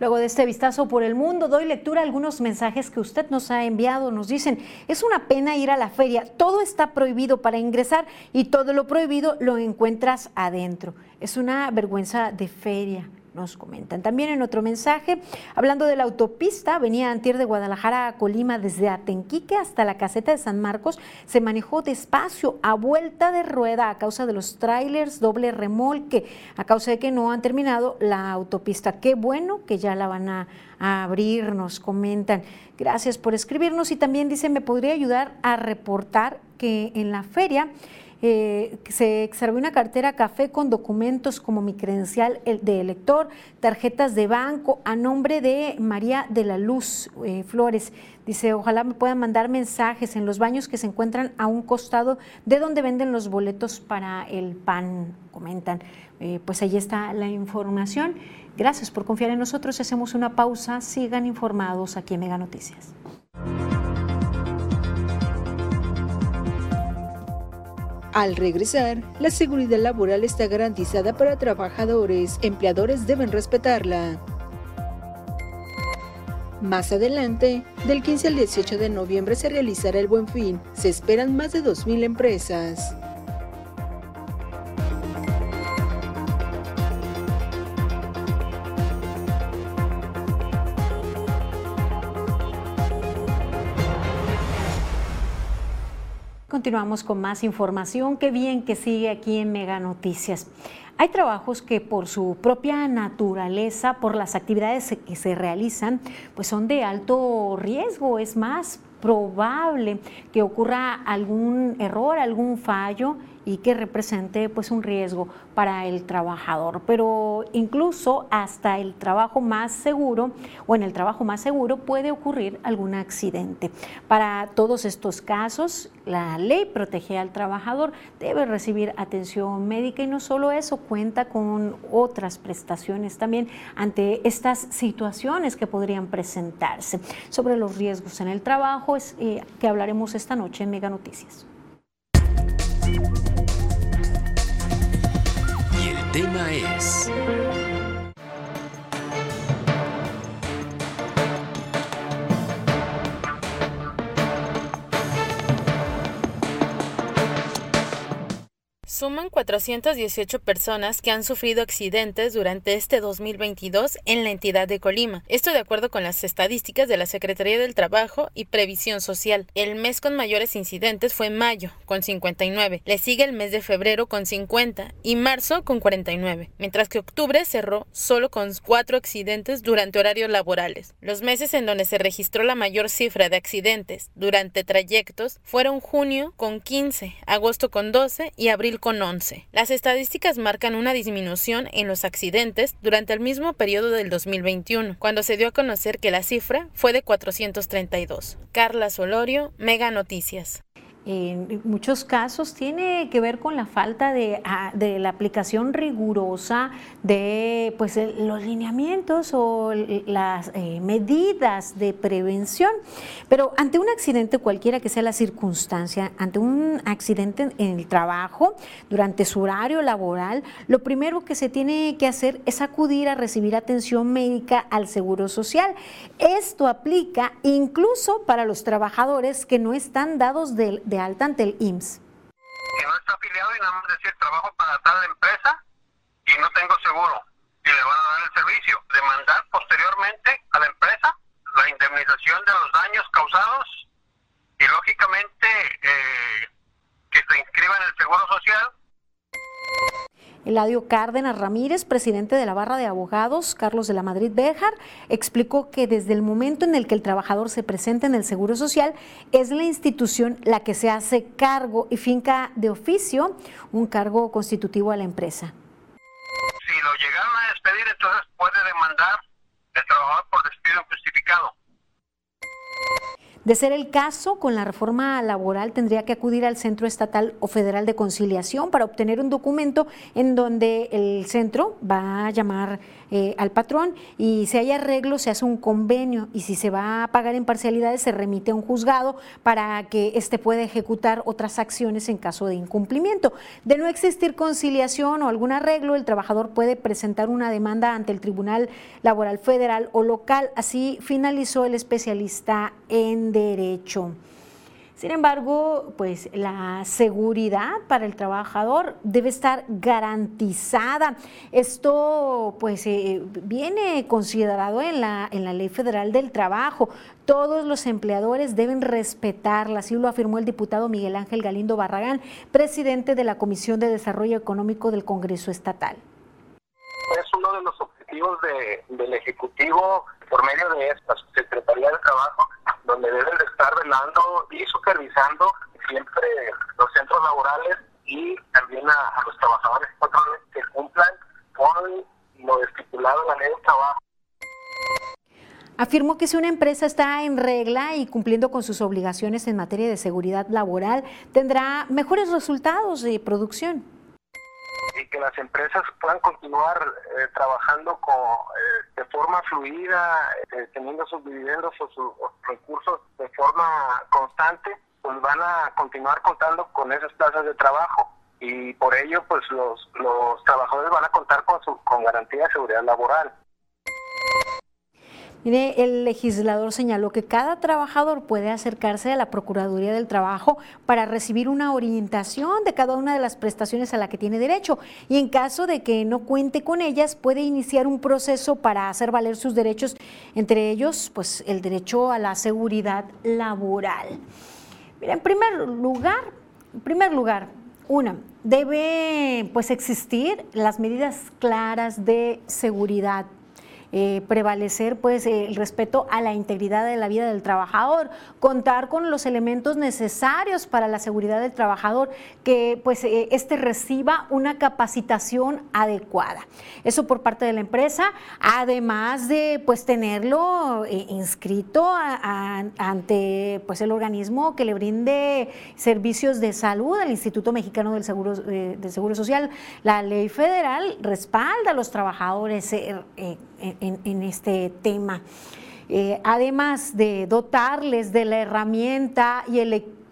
Luego de este vistazo por el mundo, doy lectura a algunos mensajes que usted nos ha enviado. Nos dicen, es una pena ir a la feria, todo está prohibido para ingresar y todo lo prohibido lo encuentras adentro. Es una vergüenza de feria nos comentan. También en otro mensaje, hablando de la autopista, venía Antier de Guadalajara a Colima desde Atenquique hasta la caseta de San Marcos, se manejó despacio, a vuelta de rueda a causa de los trailers, doble remolque, a causa de que no han terminado la autopista. Qué bueno que ya la van a, a abrir, nos comentan. Gracias por escribirnos y también dice, me podría ayudar a reportar que en la feria eh, se extravió una cartera café con documentos como mi credencial de elector, tarjetas de banco a nombre de María de la Luz eh, Flores. Dice, ojalá me puedan mandar mensajes en los baños que se encuentran a un costado de donde venden los boletos para el pan, comentan. Eh, pues ahí está la información. Gracias por confiar en nosotros. Hacemos una pausa. Sigan informados aquí en Mega Noticias. Al regresar, la seguridad laboral está garantizada para trabajadores, empleadores deben respetarla. Más adelante, del 15 al 18 de noviembre se realizará el Buen Fin. Se esperan más de 2.000 empresas. Continuamos con más información. Qué bien que sigue aquí en Mega Noticias. Hay trabajos que por su propia naturaleza, por las actividades que se realizan, pues son de alto riesgo. Es más probable que ocurra algún error, algún fallo y que represente pues un riesgo para el trabajador. Pero incluso hasta el trabajo más seguro o en el trabajo más seguro puede ocurrir algún accidente. Para todos estos casos, la ley protege al trabajador, debe recibir atención médica y no solo eso, cuenta con otras prestaciones también ante estas situaciones que podrían presentarse. Sobre los riesgos en el trabajo es eh, que hablaremos esta noche en Mega Noticias. Tema es... Suman 418 personas que han sufrido accidentes durante este 2022 en la entidad de Colima. Esto de acuerdo con las estadísticas de la Secretaría del Trabajo y Previsión Social. El mes con mayores incidentes fue mayo, con 59. Le sigue el mes de febrero con 50 y marzo con 49, mientras que octubre cerró solo con cuatro accidentes durante horarios laborales. Los meses en donde se registró la mayor cifra de accidentes durante trayectos fueron junio con 15, agosto con 12 y abril con 11. Las estadísticas marcan una disminución en los accidentes durante el mismo periodo del 2021, cuando se dio a conocer que la cifra fue de 432. Carla Solorio, Mega Noticias en muchos casos tiene que ver con la falta de, ah, la aplicación rigurosa de pues, los lineamientos o las eh, medidas de prevención. Pero ante un accidente, cualquiera que sea la circunstancia, ante un accidente en el trabajo, durante su horario laboral, lo primero que se tiene que hacer es acudir a recibir atención médica al Seguro Social. Esto aplica incluso para los trabajadores que no están dados de de alta ante el IMSS. Que no está afiliado y nada más decir trabajo para tal empresa y no tengo seguro y le van a dar el servicio. Demandar posteriormente a la empresa la indemnización de los daños causados y lógicamente eh, que se inscriba en el Seguro Social Eladio Cárdenas Ramírez, presidente de la barra de abogados, Carlos de la Madrid Béjar, explicó que desde el momento en el que el trabajador se presenta en el Seguro Social, es la institución la que se hace cargo y finca de oficio un cargo constitutivo a la empresa. Si lo llegaron a despedir, entonces puede demandar el trabajador por despido justificado. De ser el caso, con la reforma laboral tendría que acudir al Centro Estatal o Federal de Conciliación para obtener un documento en donde el centro va a llamar eh, al patrón y si hay arreglo se hace un convenio y si se va a pagar en parcialidades se remite a un juzgado para que éste pueda ejecutar otras acciones en caso de incumplimiento. De no existir conciliación o algún arreglo, el trabajador puede presentar una demanda ante el Tribunal Laboral Federal o local. Así finalizó el especialista en derecho. Sin embargo, pues la seguridad para el trabajador debe estar garantizada. Esto pues eh, viene considerado en la, en la Ley Federal del Trabajo. Todos los empleadores deben respetarla, así lo afirmó el diputado Miguel Ángel Galindo Barragán, presidente de la Comisión de Desarrollo Económico del Congreso Estatal. Es uno de los objetivos del Ejecutivo por medio de esta Secretaría de Trabajo donde deben de estar velando y supervisando siempre los centros laborales y también a, los trabajadores patrones que cumplan con lo estipulado en la ley de trabajo. Afirmó que si una empresa está en regla y cumpliendo con sus obligaciones en materia de seguridad laboral, tendrá mejores resultados de producción y que las empresas puedan continuar eh, trabajando con, eh, de forma fluida, eh, teniendo sus dividendos o sus recursos de forma constante, pues van a continuar contando con esas plazas de trabajo y por ello pues los, los trabajadores van a contar con, su, con garantía de seguridad laboral. Mire, el legislador señaló que cada trabajador puede acercarse a la Procuraduría del Trabajo para recibir una orientación de cada una de las prestaciones a la que tiene derecho y en caso de que no cuente con ellas puede iniciar un proceso para hacer valer sus derechos, entre ellos pues el derecho a la seguridad laboral. Mira, en primer lugar, primer lugar, una, debe pues existir las medidas claras de seguridad eh, prevalecer pues el respeto a la integridad de la vida del trabajador, contar con los elementos necesarios para la seguridad del trabajador, que pues eh, este reciba una capacitación adecuada. Eso por parte de la empresa, además de pues tenerlo eh, inscrito ante pues el organismo que le brinde servicios de salud, el Instituto Mexicano del Seguro, del Seguro Social. La ley federal respalda a los trabajadores en, este tema. Eh, además de dotarles de la herramienta y el equipo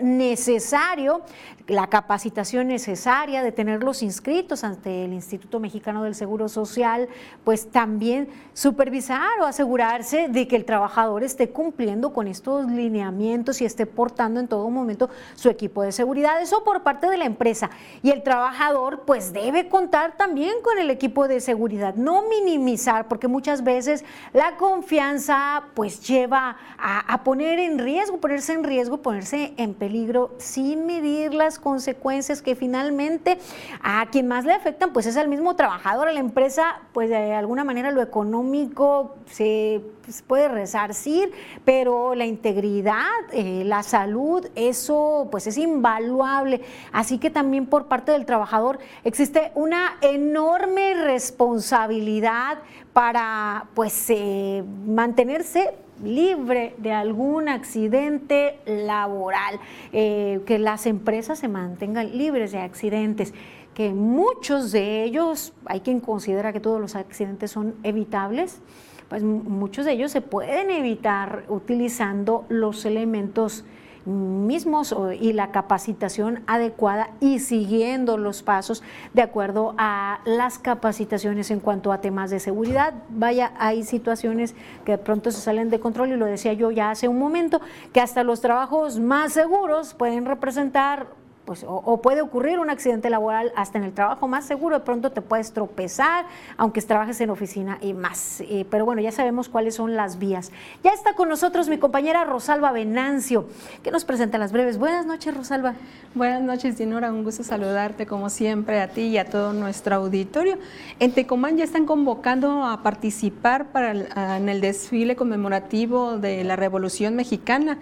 necesario, la capacitación necesaria, de tenerlos inscritos ante el Instituto Mexicano del Seguro Social, pues también supervisar o asegurarse de que el trabajador esté cumpliendo con estos lineamientos y esté portando en todo momento su equipo de seguridad. Eso por parte de la empresa. Y el trabajador pues debe contar también con el equipo de seguridad, no minimizar, porque muchas veces la confianza pues lleva a, a poner en riesgo, ponerse en riesgo, ponerse en peligro sin medir las consecuencias que finalmente a quien más le afectan pues es al mismo trabajador, a la empresa pues de alguna manera lo económico se pues, puede resarcir, pero la integridad, eh, la salud, eso pues es invaluable. Así que también por parte del trabajador existe una enorme responsabilidad para pues eh, mantenerse libre de algún accidente laboral, eh, que las empresas se mantengan libres de accidentes que muchos de ellos, hay quien considera que todos los accidentes son evitables, pues muchos de ellos se pueden evitar utilizando los elementos mismos y la capacitación adecuada y siguiendo los pasos de acuerdo a las capacitaciones en cuanto a temas de seguridad. Vaya, hay situaciones que de pronto se salen de control y lo decía yo ya hace un momento, que hasta los trabajos más seguros pueden representar pues, o, puede ocurrir un accidente laboral hasta en el trabajo más seguro, de pronto te puedes tropezar, aunque trabajes en oficina y más. Eh, pero bueno, ya sabemos cuáles son las vías. Ya está con nosotros mi compañera Rosalba Venancio, que nos presenta las breves. Buenas noches, Rosalba. Buenas noches, Dinora. Un gusto saludarte, como siempre, a ti y a todo nuestro auditorio. En Tecomán ya están convocando a participar para en el desfile conmemorativo de la Revolución Mexicana.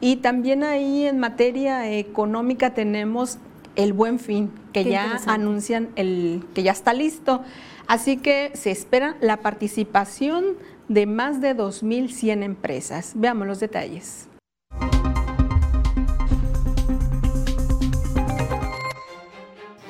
Y también ahí en materia económica tenemos el buen fin, que ya anuncian el que ya está listo. Así que se espera la participación de más de 2.100 empresas. Veamos los detalles.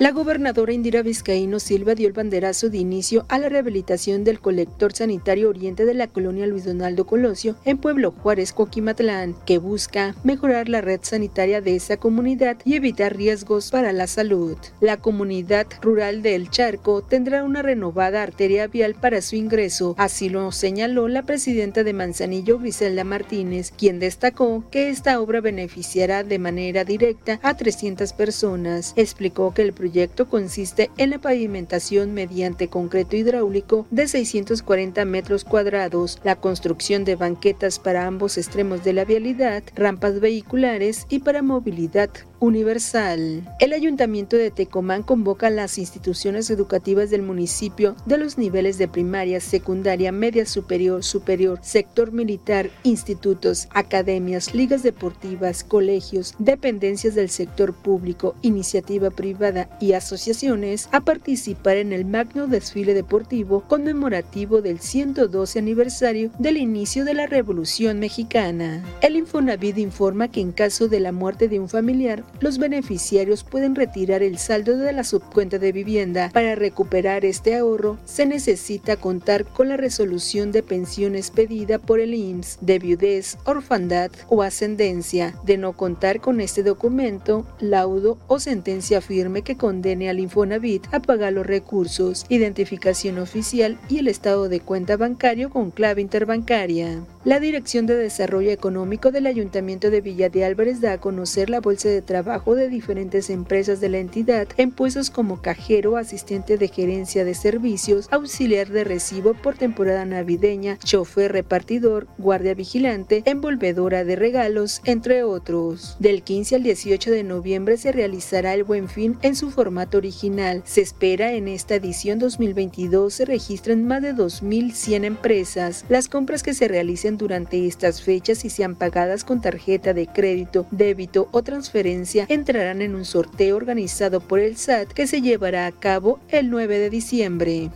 La gobernadora Indira Vizcaíno Silva dio el banderazo de inicio a la rehabilitación del colector sanitario oriente de la colonia Luis Donaldo Colosio en Pueblo Juárez, Coquimatlán, que busca mejorar la red sanitaria de esa comunidad y evitar riesgos para la salud. La comunidad rural del Charco tendrá una renovada arteria vial para su ingreso, así lo señaló la presidenta de Manzanillo, Griselda Martínez, quien destacó que esta obra beneficiará de manera directa a 300 personas. Explicó que el proyecto proyecto consiste en la pavimentación mediante concreto hidráulico de 640 metros cuadrados, la construcción de banquetas para ambos extremos de la vialidad, rampas vehiculares y para movilidad universal. El Ayuntamiento de Tecomán convoca a las instituciones educativas del municipio de los niveles de primaria, secundaria, media superior, superior, sector militar, institutos, academias, ligas deportivas, colegios, dependencias del sector público, iniciativa privada y asociaciones a participar en el magno desfile deportivo conmemorativo del 112 aniversario del inicio de la Revolución Mexicana. El Infonavit informa que en caso de la muerte de un familiar, los beneficiarios pueden retirar el saldo de la subcuenta de vivienda. Para recuperar este ahorro, se necesita contar con la resolución de pensiones pedida por el IMSS de viudez, orfandad o ascendencia. De no contar con este documento, laudo o sentencia firme que condene al Infonavit a pagar los recursos, identificación oficial y el estado de cuenta bancario con clave interbancaria. La Dirección de Desarrollo Económico del Ayuntamiento de Villa de Álvarez da a conocer la bolsa de trabajo de diferentes empresas de la entidad en puestos como cajero, asistente de gerencia de servicios, auxiliar de recibo por temporada navideña, chofer repartidor, guardia vigilante, envolvedora de regalos, entre otros. Del 15 al 18 de noviembre se realizará el Buen Fin en su formato original. Se espera en esta edición 2022 se registren más de 2.100 empresas. Las compras que se realicen durante estas fechas y sean pagadas con tarjeta de crédito, débito o transferencia entrarán en un sorteo organizado por el SAT que se llevará a cabo el 9 de diciembre.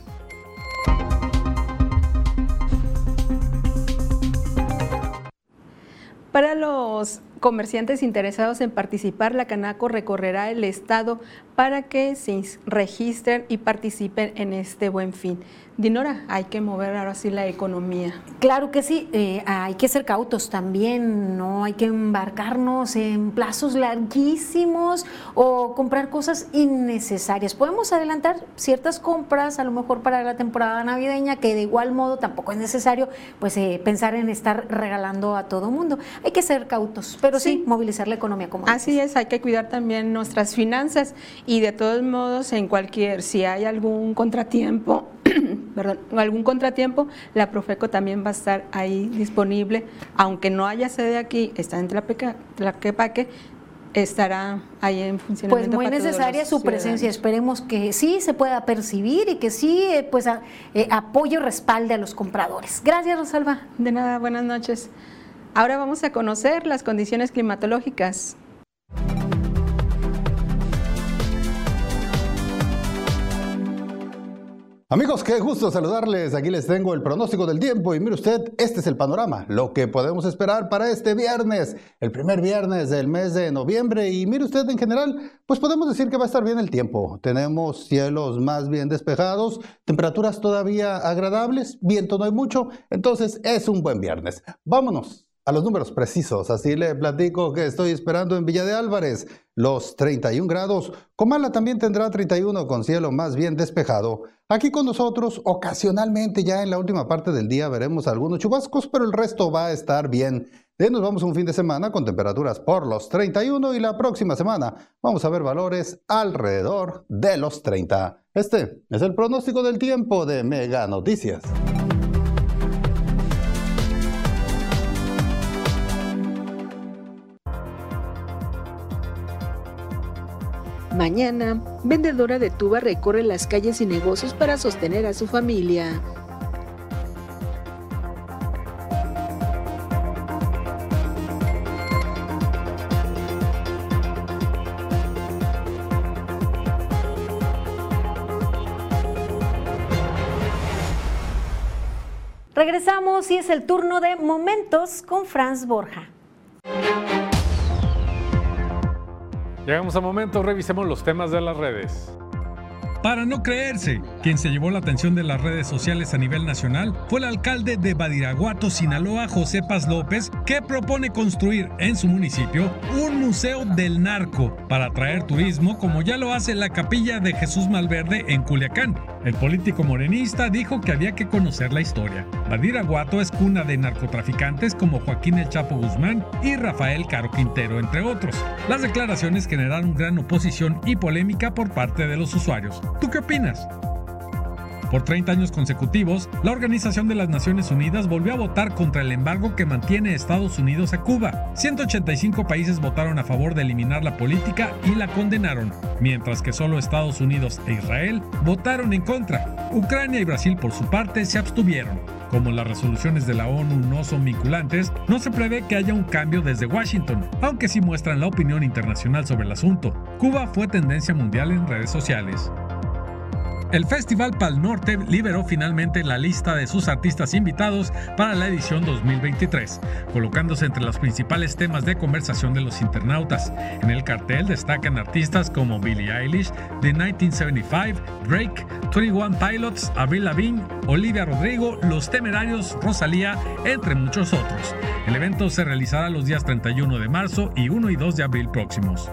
Para los comerciantes interesados en participar, la Canaco recorrerá el estado para que se registren y participen en este buen fin. Dinora, hay que mover ahora sí la economía. Claro que sí, eh, hay que ser cautos también, no hay que embarcarnos en plazos larguísimos o comprar cosas innecesarias. Podemos adelantar ciertas compras, a lo mejor para la temporada navideña, que de igual modo tampoco es necesario pues eh, pensar en estar regalando a todo mundo. Hay que ser cautos, pero sí, movilizar la economía como Así es, hay que cuidar también nuestras finanzas y de todos modos en cualquier, si hay algún contratiempo, perdón, algún contratiempo, la Profeco también va a estar ahí disponible, aunque no haya sede aquí, está en Tlaquepaque, estará ahí en funcionamiento. Pues muy necesaria su presencia, esperemos que sí se pueda percibir y que sí eh, pues eh, apoyo respalde a los compradores. Gracias Rosalba. De nada, buenas noches. Ahora vamos a conocer las condiciones climatológicas. Amigos, qué gusto saludarles. Aquí les tengo el pronóstico del tiempo y mire usted, este es el panorama, lo que podemos esperar para este viernes, el primer viernes del mes de noviembre y mire usted en general, pues podemos decir que va a estar bien el tiempo. Tenemos cielos más bien despejados, temperaturas todavía agradables, viento no hay mucho, entonces es un buen viernes. Vámonos a los números precisos. Así le platico que estoy esperando en Villa de Álvarez los 31 grados. Comala también tendrá 31 con cielo más bien despejado. Aquí con nosotros, ocasionalmente ya en la última parte del día veremos algunos chubascos, pero el resto va a estar bien. De nos vamos un fin de semana con temperaturas por los 31 y la próxima semana vamos a ver valores alrededor de los 30. Este es el pronóstico del tiempo de Mega Noticias. Mañana, vendedora de tuba recorre las calles y negocios para sostener a su familia. Regresamos y es el turno de Momentos con Franz Borja. Llegamos a momento, revisemos los temas de las redes. Para no creerse, quien se llevó la atención de las redes sociales a nivel nacional fue el alcalde de Badiraguato, Sinaloa, José Paz López, que propone construir en su municipio un museo del narco para atraer turismo como ya lo hace la capilla de Jesús Malverde en Culiacán. El político morenista dijo que había que conocer la historia. Badiraguato es cuna de narcotraficantes como Joaquín El Chapo Guzmán y Rafael Caro Quintero, entre otros. Las declaraciones generaron gran oposición y polémica por parte de los usuarios. ¿Tú qué opinas? Por 30 años consecutivos, la Organización de las Naciones Unidas volvió a votar contra el embargo que mantiene Estados Unidos a Cuba. 185 países votaron a favor de eliminar la política y la condenaron, mientras que solo Estados Unidos e Israel votaron en contra. Ucrania y Brasil por su parte se abstuvieron. Como las resoluciones de la ONU no son vinculantes, no se prevé que haya un cambio desde Washington, aunque sí muestran la opinión internacional sobre el asunto. Cuba fue tendencia mundial en redes sociales. El Festival Pal Norte liberó finalmente la lista de sus artistas invitados para la edición 2023, colocándose entre los principales temas de conversación de los internautas. En el cartel destacan artistas como Billie Eilish, The 1975, Drake, 21 Pilots, Avril Lavigne, Olivia Rodrigo, Los Temerarios, Rosalía, entre muchos otros. El evento se realizará los días 31 de marzo y 1 y 2 de abril próximos.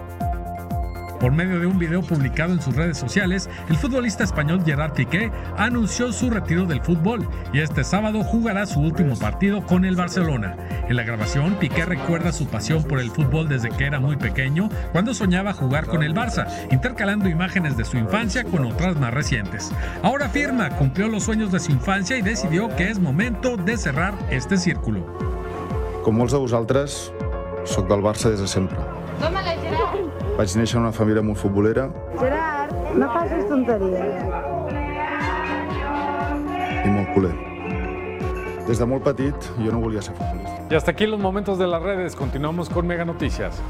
Por medio de un video publicado en sus redes sociales, el futbolista español Gerard Piqué anunció su retiro del fútbol y este sábado jugará su último partido con el Barcelona. En la grabación, Piqué recuerda su pasión por el fútbol desde que era muy pequeño, cuando soñaba jugar con el Barça, intercalando imágenes de su infancia con otras más recientes. Ahora firma, cumplió los sueños de su infancia y decidió que es momento de cerrar este círculo. Como molts de vosaltres, soy del Barça desde siempre. Vaig néixer en una família molt futbolera. Gerard, no facis tonteries. I molt culer. Des de molt petit jo no volia ser futbolista. Y hasta aquí los momentos de las redes. Continuamos con Mega Noticias.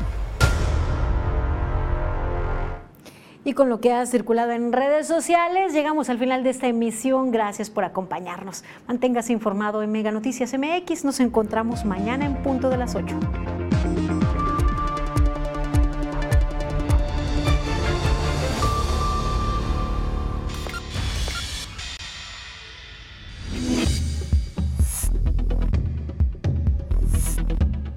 Y con lo que ha circulado en redes sociales, llegamos al final de esta emisión. Gracias por acompañarnos. Manténgase informado en Mega Noticias MX. Nos encontramos mañana en punto de las 8.